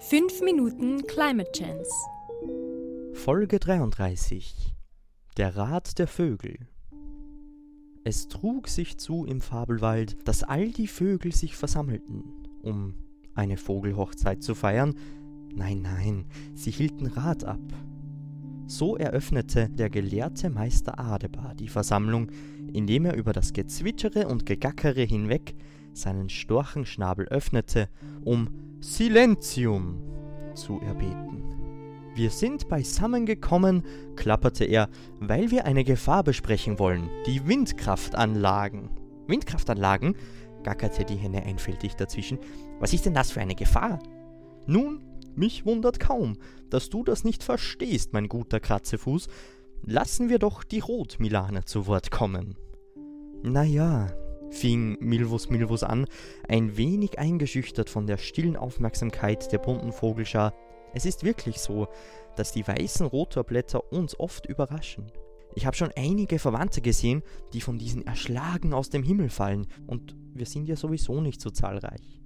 5 Minuten Climate Chance. Folge 33 Der Rat der Vögel Es trug sich zu im Fabelwald, dass all die Vögel sich versammelten, um eine Vogelhochzeit zu feiern. Nein, nein, sie hielten Rat ab. So eröffnete der gelehrte Meister Adebar die Versammlung, indem er über das Gezwitschere und Gegackere hinweg seinen Storchenschnabel öffnete, um Silentium zu erbeten. Wir sind beisammen gekommen, klapperte er, weil wir eine Gefahr besprechen wollen, die Windkraftanlagen. Windkraftanlagen? gackerte die Henne einfältig dazwischen. Was ist denn das für eine Gefahr? Nun, mich wundert kaum, dass du das nicht verstehst, mein guter Kratzefuß. Lassen wir doch die Rotmilane zu Wort kommen. Na ja, fing Milvus Milvus an, ein wenig eingeschüchtert von der stillen Aufmerksamkeit der bunten Vogelschar. Es ist wirklich so, dass die weißen Rotorblätter uns oft überraschen. Ich habe schon einige Verwandte gesehen, die von diesen erschlagen aus dem Himmel fallen, und wir sind ja sowieso nicht so zahlreich.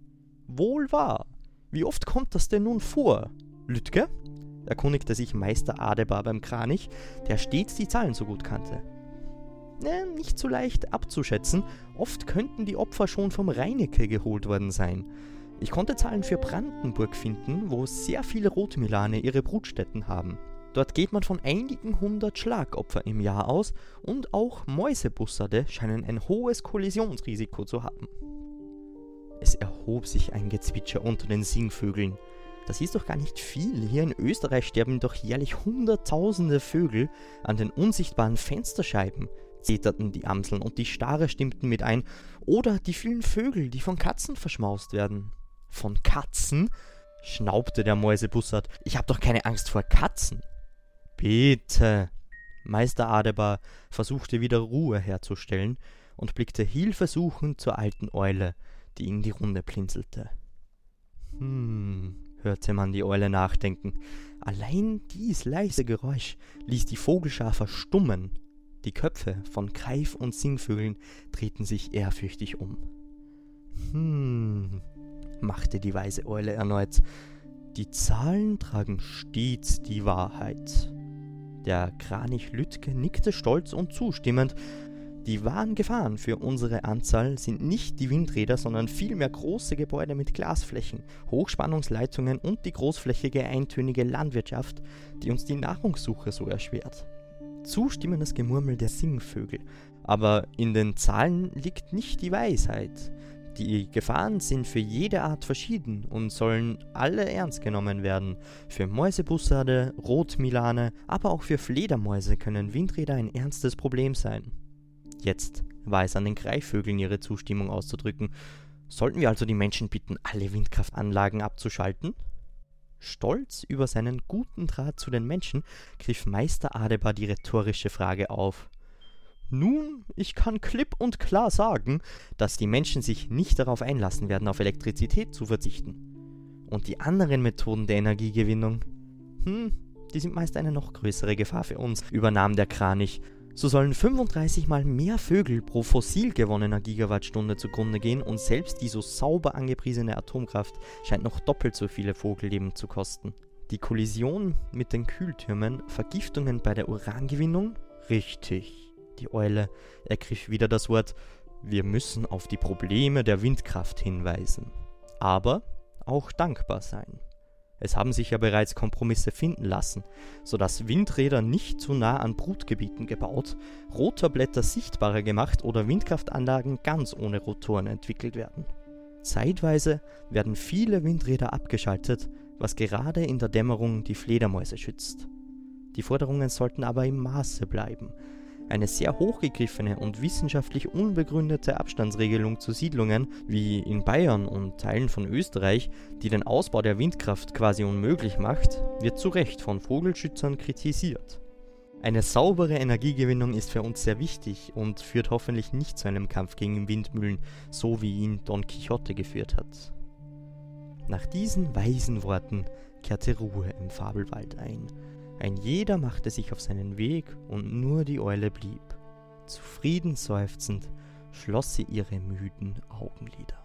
Wohl wahr. Wie oft kommt das denn nun vor? Lütke? erkundigte sich Meister Adebar beim Kranich, der stets die Zahlen so gut kannte äh, nicht so leicht abzuschätzen. Oft könnten die Opfer schon vom Reinecke geholt worden sein. Ich konnte Zahlen für Brandenburg finden, wo sehr viele Rotmilane ihre Brutstätten haben. Dort geht man von einigen hundert Schlagopfer im Jahr aus und auch Mäusebussarde scheinen ein hohes Kollisionsrisiko zu haben. Es erhob sich ein Gezwitscher unter den Singvögeln. Das ist doch gar nicht viel. Hier in Österreich sterben doch jährlich Hunderttausende Vögel an den unsichtbaren Fensterscheiben zeterten die Amseln und die Stare stimmten mit ein. Oder die vielen Vögel, die von Katzen verschmaust werden. Von Katzen? schnaubte der Mäusebussard. Ich hab doch keine Angst vor Katzen. Bitte. Meister Adebar versuchte wieder Ruhe herzustellen und blickte hilfesuchend zur alten Eule, die in die Runde blinzelte. Hm, hörte man die Eule nachdenken. Allein dies leise Geräusch ließ die Vogelschar verstummen die Köpfe von Greif- und Singvögeln drehten sich ehrfürchtig um. Hm, machte die weise Eule erneut. Die Zahlen tragen stets die Wahrheit. Der Kranich Lütke nickte stolz und zustimmend. Die wahren Gefahren für unsere Anzahl sind nicht die Windräder, sondern vielmehr große Gebäude mit Glasflächen, Hochspannungsleitungen und die großflächige eintönige Landwirtschaft, die uns die Nahrungssuche so erschwert zustimmendes Gemurmel der Singvögel. Aber in den Zahlen liegt nicht die Weisheit. Die Gefahren sind für jede Art verschieden und sollen alle ernst genommen werden. Für Mäusebussarde, Rotmilane, aber auch für Fledermäuse können Windräder ein ernstes Problem sein. Jetzt war es an den Greifvögeln ihre Zustimmung auszudrücken. Sollten wir also die Menschen bitten, alle Windkraftanlagen abzuschalten? Stolz über seinen guten Draht zu den Menschen griff Meister Adebar die rhetorische Frage auf. Nun, ich kann klipp und klar sagen, dass die Menschen sich nicht darauf einlassen werden, auf Elektrizität zu verzichten. Und die anderen Methoden der Energiegewinnung, hm, die sind meist eine noch größere Gefahr für uns, übernahm der Kranich so sollen 35 mal mehr Vögel pro fossil gewonnener Gigawattstunde zugrunde gehen und selbst die so sauber angepriesene Atomkraft scheint noch doppelt so viele Vogelleben zu kosten. Die Kollision mit den Kühltürmen, Vergiftungen bei der Urangewinnung? Richtig. Die Eule ergriff wieder das Wort. Wir müssen auf die Probleme der Windkraft hinweisen. Aber auch dankbar sein. Es haben sich ja bereits Kompromisse finden lassen, sodass Windräder nicht zu nah an Brutgebieten gebaut, Rotorblätter sichtbarer gemacht oder Windkraftanlagen ganz ohne Rotoren entwickelt werden. Zeitweise werden viele Windräder abgeschaltet, was gerade in der Dämmerung die Fledermäuse schützt. Die Forderungen sollten aber im Maße bleiben, eine sehr hochgegriffene und wissenschaftlich unbegründete Abstandsregelung zu Siedlungen, wie in Bayern und Teilen von Österreich, die den Ausbau der Windkraft quasi unmöglich macht, wird zu Recht von Vogelschützern kritisiert. Eine saubere Energiegewinnung ist für uns sehr wichtig und führt hoffentlich nicht zu einem Kampf gegen Windmühlen, so wie ihn Don Quixote geführt hat. Nach diesen weisen Worten kehrte Ruhe im Fabelwald ein ein jeder machte sich auf seinen Weg, und nur die Eule blieb. Zufrieden seufzend schloss sie ihre müden Augenlider.